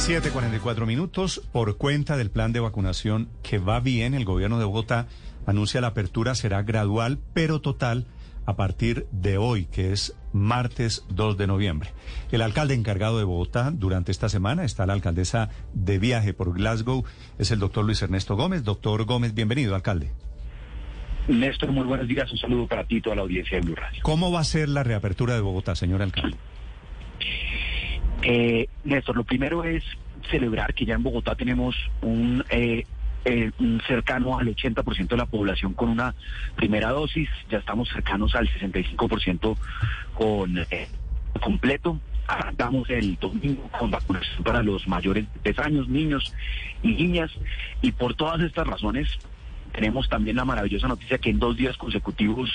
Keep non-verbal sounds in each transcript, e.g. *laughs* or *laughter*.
7:44 minutos. Por cuenta del plan de vacunación que va bien, el gobierno de Bogotá anuncia la apertura será gradual, pero total a partir de hoy, que es martes 2 de noviembre. El alcalde encargado de Bogotá durante esta semana está la alcaldesa de viaje por Glasgow, es el doctor Luis Ernesto Gómez. Doctor Gómez, bienvenido, alcalde. Néstor, muy buenos días. Un saludo para ti y toda la audiencia de Blue Radio. ¿Cómo va a ser la reapertura de Bogotá, señor alcalde? Eh, Néstor, lo primero es celebrar que ya en Bogotá tenemos un, eh, eh, cercano al 80% de la población con una primera dosis, ya estamos cercanos al 65% con eh, completo. Arrancamos el domingo con vacunación para los mayores de 3 años, niños y niñas, y por todas estas razones tenemos también la maravillosa noticia que en dos días consecutivos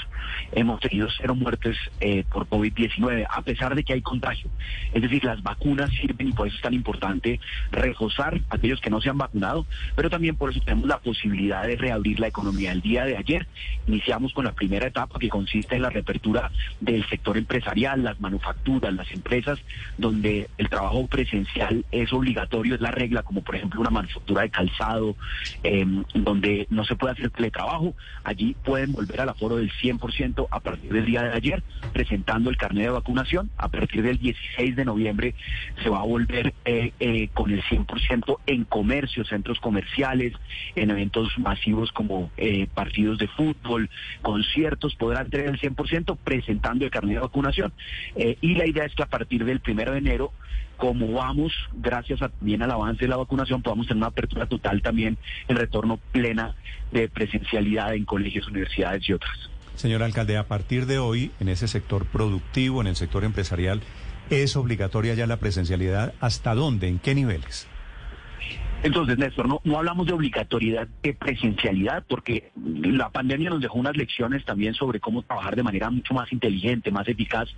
hemos tenido cero muertes eh, por COVID-19, a pesar de que hay contagio. Es decir, las vacunas sirven y por eso es tan importante reforzar aquellos que no se han vacunado, pero también por eso tenemos la posibilidad de reabrir la economía. El día de ayer iniciamos con la primera etapa que consiste en la reapertura del sector empresarial, las manufacturas, las empresas, donde el trabajo presencial es obligatorio, es la regla, como por ejemplo una manufactura de calzado, eh, donde no se puede hacer teletrabajo, allí pueden volver al aforo del 100% a partir del día de ayer, presentando el carnet de vacunación. A partir del 16 de noviembre se va a volver eh, eh, con el 100% en comercios, centros comerciales, en eventos masivos como eh, partidos de fútbol, conciertos, podrán tener el 100% presentando el carnet de vacunación. y la idea es que a partir del 1 de enero como vamos, gracias a, también al avance de la vacunación, podamos tener una apertura total también en retorno plena de presencialidad en colegios, universidades y otras. Señor alcalde, a partir de hoy, en ese sector productivo, en el sector empresarial, ¿es obligatoria ya la presencialidad? ¿Hasta dónde? ¿En qué niveles? Entonces, Néstor, no, no hablamos de obligatoriedad de presencialidad, porque la pandemia nos dejó unas lecciones también sobre cómo trabajar de manera mucho más inteligente, más eficaz,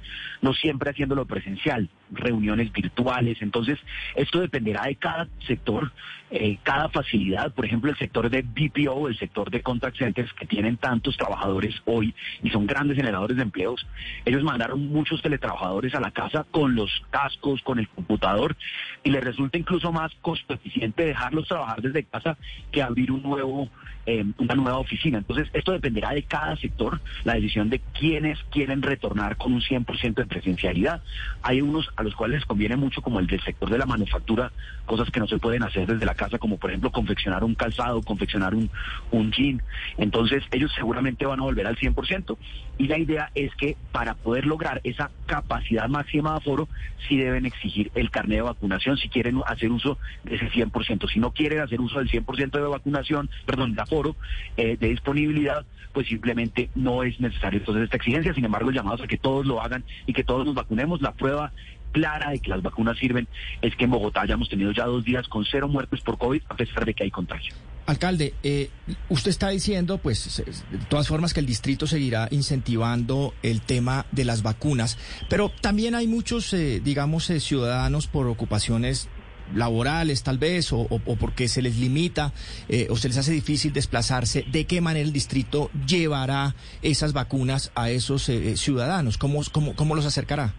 no siempre haciéndolo presencial, reuniones virtuales. Entonces, esto dependerá de cada sector, eh, cada facilidad. Por ejemplo, el sector de BPO, el sector de contact centers, que tienen tantos trabajadores hoy y son grandes generadores de empleos, ellos mandaron muchos teletrabajadores a la casa con los cascos, con el computador, y les resulta incluso más costo eficiente dejarlos trabajar desde casa que abrir un nuevo, eh, una nueva oficina. Entonces, esto dependerá de cada sector, la decisión de quiénes quieren retornar con un 100% de presencialidad. Hay unos a los cuales les conviene mucho, como el del sector de la manufactura, cosas que no se pueden hacer desde la casa, como por ejemplo confeccionar un calzado, confeccionar un, un jean. Entonces, ellos seguramente van a volver al 100%. Y la idea es que para poder lograr esa capacidad máxima de aforo, sí deben exigir el carnet de vacunación si quieren hacer uso de ese 100%. Si no quieren hacer uso del 100% de vacunación, perdón, de aforo, eh, de disponibilidad, pues simplemente no es necesario entonces esta exigencia. Sin embargo, llamados a que todos lo hagan y que todos nos vacunemos. La prueba clara de que las vacunas sirven es que en Bogotá ya hemos tenido ya dos días con cero muertes por COVID, a pesar de que hay contagio. Alcalde, eh, usted está diciendo, pues, de todas formas, que el distrito seguirá incentivando el tema de las vacunas, pero también hay muchos, eh, digamos, ciudadanos por ocupaciones laborales tal vez o, porque se les limita eh, o se les hace difícil desplazarse, ¿de qué manera el distrito llevará esas vacunas a esos eh, eh, ciudadanos? ¿Cómo, cómo, cómo los acercará?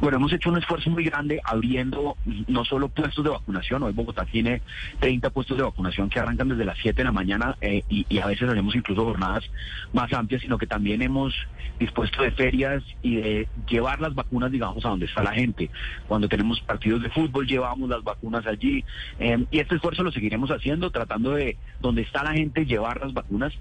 Bueno, hemos hecho un esfuerzo muy grande abriendo no solo puestos de vacunación, hoy Bogotá tiene 30 puestos de vacunación que arrancan desde las 7 de la mañana eh, y, a veces hacemos incluso jornadas más amplias, sino que también hemos dispuesto de ferias y de llevar las vacunas, digamos, a donde está la gente. Cuando tenemos partidos de fútbol, llevamos las vacunas allí. Eh, y este esfuerzo lo seguiremos haciendo, tratando de, donde está la gente, llevar las vacunas,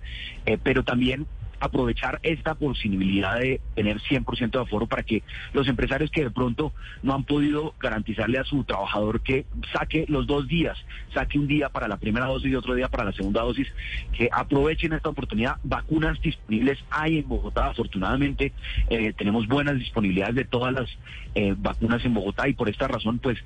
eh, pero también aprovechar esta posibilidad de tener 100% de aforo para que los empresarios que de pronto no han podido garantizarle a su trabajador que saque los dos días, saque un día para la primera dosis y otro día para la segunda dosis, que aprovechen esta oportunidad. Vacunas disponibles hay en Bogotá, afortunadamente eh, tenemos buenas disponibilidades de todas las eh, vacunas en Bogotá y por esta razón pues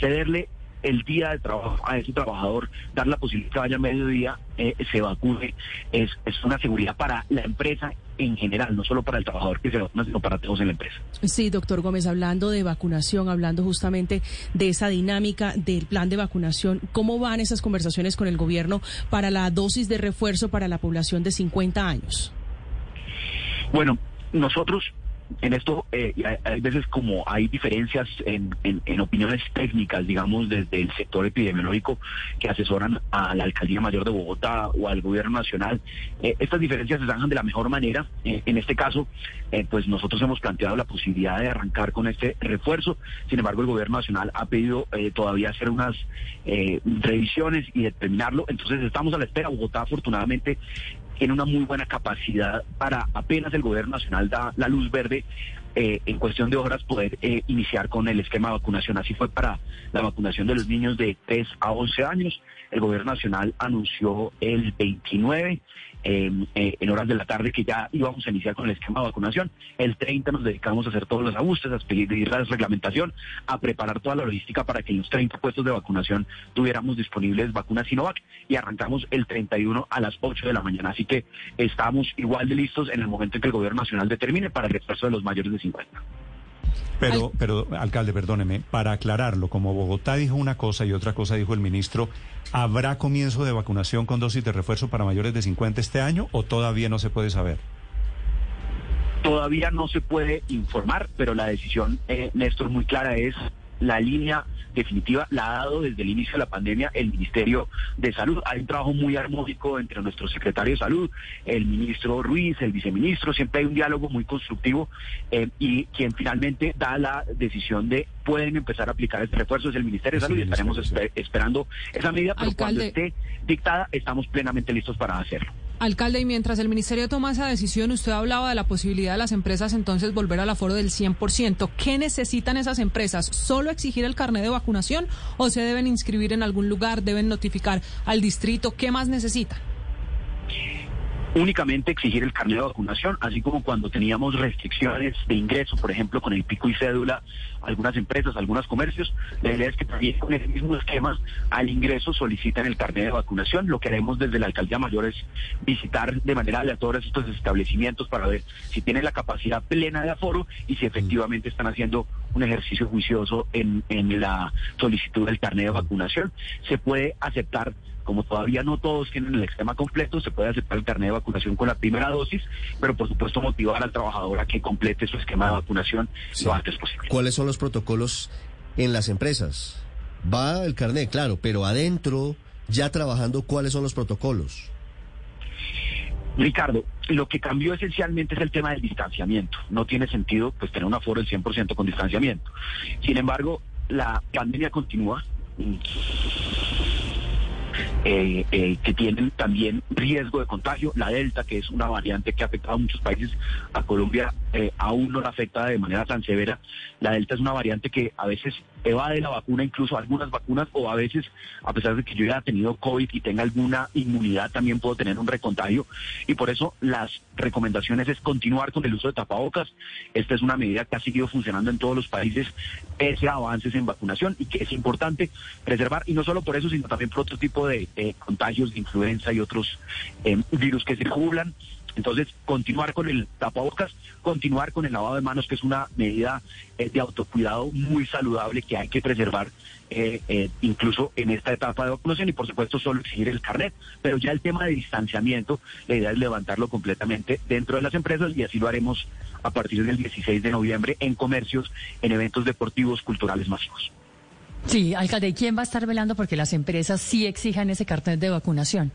cederle el día de trabajo a ese trabajador, dar la posibilidad que vaya a mediodía, eh, se vacune, es, es una seguridad para la empresa en general, no solo para el trabajador que se vacuna, sino para todos en la empresa. Sí, doctor Gómez, hablando de vacunación, hablando justamente de esa dinámica del plan de vacunación, ¿cómo van esas conversaciones con el gobierno para la dosis de refuerzo para la población de 50 años? Bueno, nosotros en esto eh, hay, veces como hay diferencias en, en, opiniones técnicas, digamos, desde el sector epidemiológico que asesoran a la Alcaldía Mayor de Bogotá o al Gobierno Nacional. Eh, estas diferencias se zanjan de la mejor manera. Eh, en este caso, pues nosotros hemos planteado la posibilidad de arrancar con este refuerzo. Sin embargo, el Gobierno Nacional ha pedido todavía hacer unas revisiones y determinarlo. Entonces estamos a la espera. Bogotá, afortunadamente, tiene una muy buena capacidad para apenas el gobierno nacional da la luz verde eh, en cuestión de horas poder eh, iniciar con el esquema de vacunación. Así fue para la vacunación de los niños de 3 a 11 años. El gobierno nacional anunció el 29 eh, en horas de la tarde que ya íbamos a iniciar con el esquema de vacunación. El 30 nos dedicamos a hacer todos los ajustes, a pedir la reglamentación, a preparar toda la logística para que en los 30 puestos de vacunación tuviéramos disponibles vacunas Sinovac y arrancamos el 31 a las 8 de la mañana. Así que estamos igual de listos en el momento en que el gobierno nacional determine para el refuerzo de los mayores de 50. Pero, pero, alcalde, perdóneme, para aclararlo, como Bogotá dijo una cosa y otra cosa dijo el ministro, ¿habrá comienzo de vacunación con dosis de refuerzo para mayores de 50 este año o todavía no se puede saber? Todavía no se puede informar, pero la decisión, eh, Néstor, muy clara es la línea definitiva la ha dado desde el inicio de la pandemia el Ministerio de Salud. Hay un trabajo muy armónico entre nuestro secretario de Salud, el ministro Ruiz, el viceministro, siempre hay un diálogo muy constructivo eh, y quien finalmente da la decisión de pueden empezar a aplicar este refuerzo es el Ministerio de Salud y estaremos esperando esa medida, pero cuando esté dictada estamos plenamente listos para hacerlo. Alcalde, y mientras el Ministerio toma esa decisión, usted hablaba de la posibilidad de las empresas entonces volver al aforo del 100%. ¿Qué necesitan esas empresas? ¿Solo exigir el carnet de vacunación o se deben inscribir en algún lugar, deben notificar al distrito? ¿Qué más necesitan? Únicamente exigir el carnet de vacunación, así como cuando teníamos restricciones de ingreso, por ejemplo, con el pico y cédula, algunas empresas, algunos comercios, la idea es que también con ese mismo esquema al ingreso solicitan el carnet de vacunación. Lo que haremos desde la alcaldía mayor es visitar de manera aleatoria estos establecimientos para ver si tienen la capacidad plena de aforo y si efectivamente están haciendo un ejercicio juicioso en, en la solicitud del carnet de vacunación. Se puede aceptar como todavía no todos tienen el esquema completo, se puede aceptar el carnet de vacunación con la primera dosis, pero por supuesto motivar al trabajador a que complete su esquema de vacunación lo antes posible. ¿Cuáles son los protocolos en las empresas? Va el carnet, claro, pero adentro, ya trabajando, ¿cuáles son los protocolos? Ricardo, lo que cambió esencialmente es el tema del distanciamiento. No tiene sentido pues tener un aforo del 100% con distanciamiento. Sin embargo, la pandemia continúa eh, eh, que tienen también riesgo de contagio. La Delta, que es una variante que ha afectado a muchos países, a Colombia eh, aún no la afecta de manera tan severa. La Delta es una variante que a veces evade la vacuna, incluso algunas vacunas, o a veces, a pesar de que yo haya tenido COVID y tenga alguna inmunidad, también puedo tener un recontagio. Y por eso las recomendaciones es continuar con el uso de tapabocas. Esta es una medida que ha seguido funcionando en todos los países pese a avances en vacunación y que es importante preservar, y no solo por eso, sino también por otro tipo de eh, contagios de influenza y otros eh, virus que circulan. Entonces, continuar con el tapabocas, continuar con el lavado de manos, que es una medida eh, de autocuidado muy saludable que hay que preservar incluso en esta etapa de vacunación y por supuesto solo exigir el carnet. Pero ya el tema de distanciamiento, la idea es levantarlo completamente dentro de las empresas y así lo haremos a partir del 16 de noviembre en comercios, en eventos deportivos, culturales masivos. Sí, alcalde, ¿quién va a estar velando porque las empresas sí exijan ese carnet de vacunación?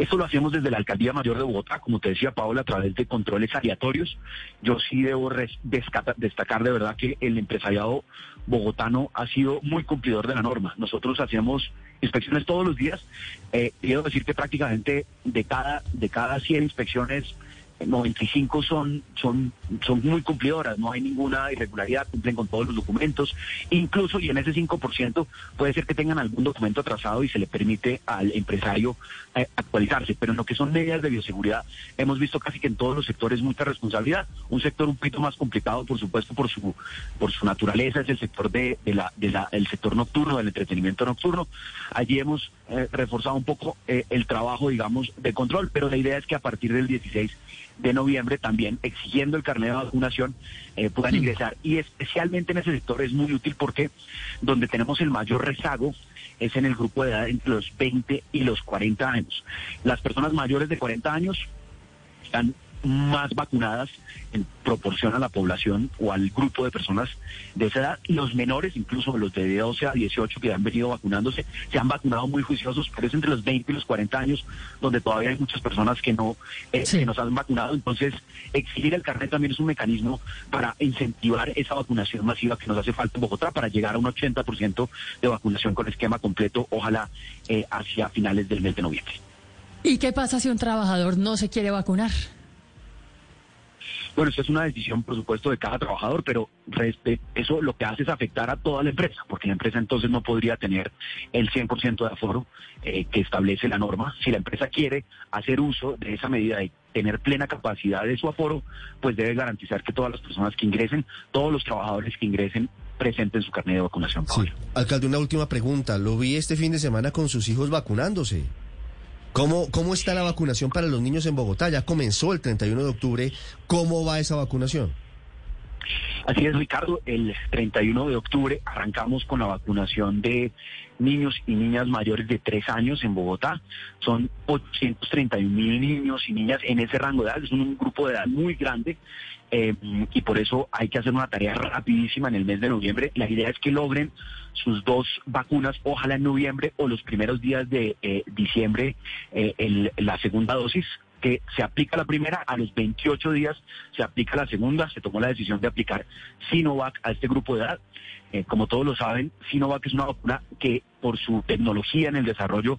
Esto lo hacemos desde la Alcaldía Mayor de Bogotá, como te decía Paola, a través de controles aleatorios. Yo sí debo destacar de verdad que el empresariado bogotano ha sido muy cumplidor de la norma. Nosotros hacemos inspecciones todos los días. Eh, quiero decir que prácticamente de cada, de cada 100 inspecciones, 95 son, son, son muy cumplidoras, no hay ninguna irregularidad, cumplen con todos los documentos, incluso y en ese 5% puede ser que tengan algún documento atrasado y se le permite al empresario eh, actualizarse, pero en lo que son medidas de bioseguridad hemos visto casi que en todos los sectores mucha responsabilidad, un sector un poquito más complicado por supuesto por su, por su naturaleza es el sector de, la, de la, el sector nocturno, del entretenimiento nocturno, allí hemos eh, reforzado un poco eh, el trabajo digamos de control, pero la idea es que a partir del 16 de noviembre también exigiendo el carnet de vacunación eh, puedan ingresar. Y especialmente en ese sector es muy útil porque donde tenemos el mayor rezago es en el grupo de edad entre los 20 y los 40 años. Las personas mayores de 40 años están más vacunadas en proporción a la población o al grupo de personas de esa edad. Los menores, incluso los de 12 a 18 que han venido vacunándose, se han vacunado muy juiciosos, pero es entre los 20 y los 40 años donde todavía hay muchas personas que no, eh, que no se han vacunado. Entonces, exigir el carnet también es un mecanismo para incentivar esa vacunación masiva que nos hace falta en Bogotá para llegar a un 80% de vacunación con esquema completo, ojalá eh, hacia finales del mes de noviembre. ¿Y qué pasa si un trabajador no se quiere vacunar? Bueno, eso es una decisión, por supuesto, de cada trabajador, pero eso lo que hace es afectar a toda la empresa, porque la empresa entonces no podría tener el 100% de aforo eh, que establece la norma. Si la empresa quiere hacer uso de esa medida y tener plena capacidad de su aforo, pues debe garantizar que todas las personas que ingresen, todos los trabajadores que ingresen, presenten su carnet de vacunación. Sí. Alcalde, una última pregunta. Lo vi este fin de semana con sus hijos vacunándose. ¿Cómo, ¿Cómo está la vacunación para los niños en Bogotá? Ya comenzó el 31 de octubre. ¿Cómo va esa vacunación? Así es, Ricardo. El 31 de octubre arrancamos con la vacunación de niños y niñas mayores de tres años en Bogotá. Son 831 mil niños y niñas en ese rango de edad. Es un grupo de edad muy grande eh, y por eso hay que hacer una tarea rapidísima en el mes de noviembre. La idea es que logren sus dos vacunas, ojalá en noviembre o los primeros días de eh, diciembre, eh, la segunda dosis que se aplica la primera, a los 28 días se aplica la segunda, se tomó la decisión de aplicar Sinovac a este grupo de edad. como todos lo saben, Sinovac es una vacuna que por su tecnología en el desarrollo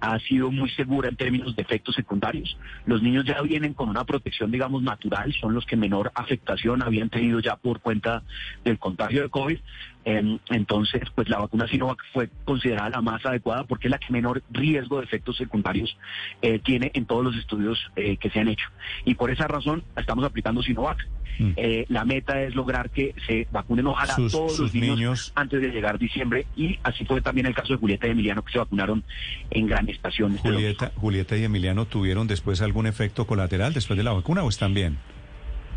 ha sido muy segura en términos de efectos secundarios. Los niños ya vienen con una protección, digamos, natural, son los que menor afectación habían tenido ya por cuenta del contagio de COVID. Em, entonces, pues la vacuna Sinovac fue considerada la más adecuada porque es la que menor riesgo de efectos secundarios eh, tiene en todos los estudios eh, que se han hecho. Y por esa razón estamos aplicando Sinovac. Mm. Eh, la meta es lograr que se vacunen ojalá todos los niños, antes de llegar diciembre y así fue también el caso de Julieta y Emiliano que se vacunaron en gran Este Julieta, Julieta y Emiliano tuvieron después algún efecto colateral después de la vacuna o están bien?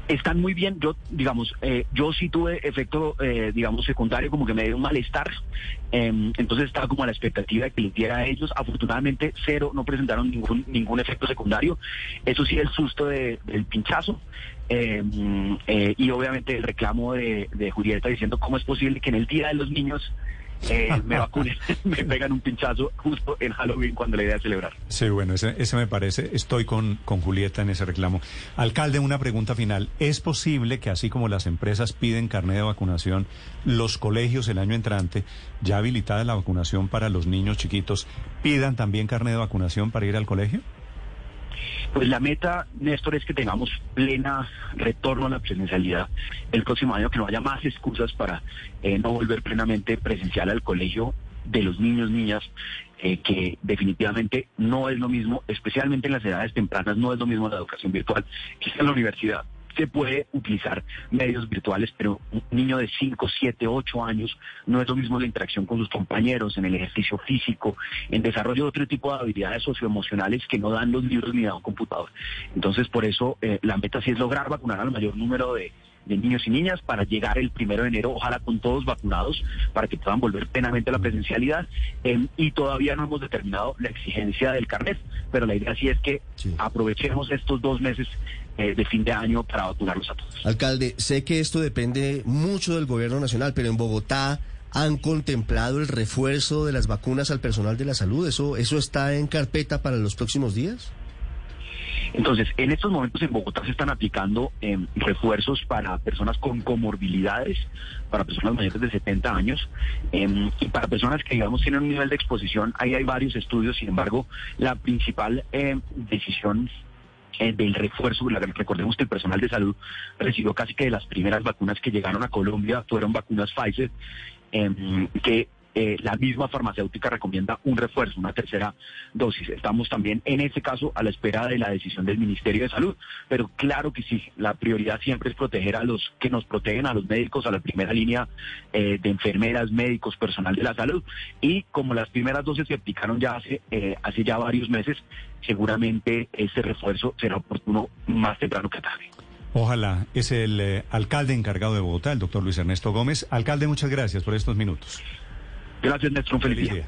Están muy bien. Yo, digamos, eh, yo sí tuve efecto, eh, digamos, secundario, como que me dio un malestar. Em, entonces estaba como a la expectativa de que les diera a ellos. Afortunadamente, cero, no presentaron ningún ningún efecto secundario. Eso sí, el susto del pinchazo. Em, eh, y obviamente el reclamo de, de Julieta diciendo cómo es posible que en el Día de los Niños eh, me vacunen, *laughs* me pegan un pinchazo justo en Halloween cuando la idea es celebrar. Sí, bueno, ese, ese me parece, estoy con, con Julieta en ese reclamo. Alcalde, una pregunta final. ¿Es posible que así como las empresas piden carnet de vacunación, los colegios el año entrante, ya habilitada la vacunación para los niños chiquitos, pidan también carnet de vacunación para ir al colegio? Pues la meta, Néstor, es que tengamos plena retorno a la presencialidad el próximo año, que no haya más excusas para eh, no volver plenamente presencial al colegio de los niños, niñas, eh, que definitivamente no es lo mismo, especialmente en las edades tempranas, no es lo mismo la educación virtual que en la universidad se puede utilizar medios virtuales, pero un niño de 5, 7, 8 años no es lo mismo la interacción con sus compañeros, en el ejercicio físico, en desarrollo de otro tipo de habilidades socioemocionales que no dan los libros ni da un computador. Entonces, por eso eh, la meta sí es lograr vacunar al mayor número de de niños y niñas para llegar el primero de enero, ojalá con todos vacunados, para que puedan volver plenamente a la presencialidad. Em, y todavía no hemos determinado la exigencia del carnet, pero la idea sí es que aprovechemos estos dos meses eh, de fin de año para vacunarlos a todos. Alcalde, sé que esto depende mucho del gobierno nacional, pero en Bogotá han contemplado el refuerzo de las vacunas al personal de la salud. ¿Eso, eso está en carpeta para los próximos días? Entonces, en estos momentos en Bogotá se están aplicando em, refuerzos para personas con comorbilidades, para personas mayores de 70 años em, y para personas que, digamos, tienen un nivel de exposición. Ahí hay varios estudios, sin embargo, la principal em, decisión eh, del refuerzo, recordemos que el personal de salud recibió casi que de las primeras vacunas que llegaron a Colombia, fueron vacunas Pfizer, que eh, la misma farmacéutica recomienda un refuerzo, una tercera dosis. Estamos también en ese caso a la espera de la decisión del Ministerio de Salud, pero claro que sí, la prioridad siempre es proteger a los que nos protegen, a los médicos, a la primera línea eh, de enfermeras, médicos, personal de la salud. Y como las primeras dosis se aplicaron ya hace, eh, hace ya varios meses, seguramente ese refuerzo será oportuno más temprano que tarde. Ojalá. Es el alcalde encargado de Bogotá, el doctor Luis Ernesto Gómez. Alcalde, muchas gracias por estos minutos. Gracias, Néstor. Un feliz, día.